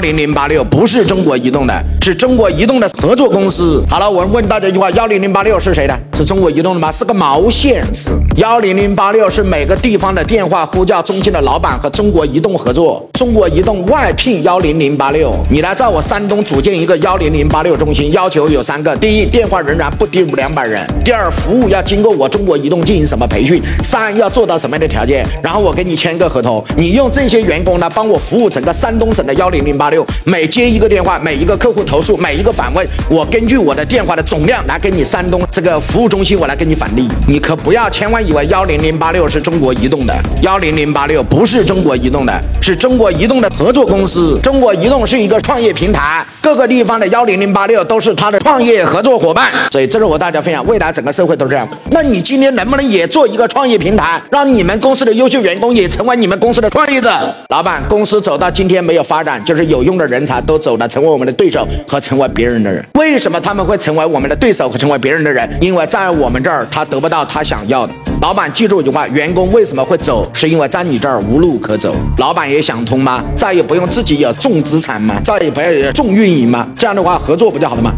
零零八六不是中国移动的，是中国移动的合作公司。好了，我问大家一句话：幺零零八六是谁的？是中国移动的吗？是个毛线是！幺零零八六是每个地方的电话呼叫中心的老板和中国移动合作，中国移动外聘幺零零八六。你来在我山东组建一个幺零零八六中心，要求有三个：第一，电话人员不低于两百人；第二，服务要经过我中国移动进行什么培训；三，要做到什么样的条件？然后我给你签个合同，你用这些员工呢帮我服务整个山东省的幺零零八六，每接一个电话，每一个客户投诉，每一个反问，我根据我的电话的总量来给你山东这个服务中心，我来给你返利。你可不要千万以为幺零零八六是中国移动的，幺零零八六不是中国移动的，是中国移动的合作公司。中国移动是一个创业平台，各个地方的幺零零八六都是它的创业合作伙伴。所以这是我大家分享，未来整个社会都是这样。那你今天能不能也做一个创业平台，让你们公司的优秀员工也成为你们公司的创业者？老板，公司走到今天没有发展，就是有用的人才都走了，成为我们的对手和成为别人的人。为什么他们会成为我们的对手和成为别人的人？因为在我们这儿他得不到他想要的。老板记住一句话：员工为什么会走？是因为在你这儿无路可走。老板也想通吗？再也不用自己有重资产吗？再也不要有重运营吗？这样的话，合作不就好了吗？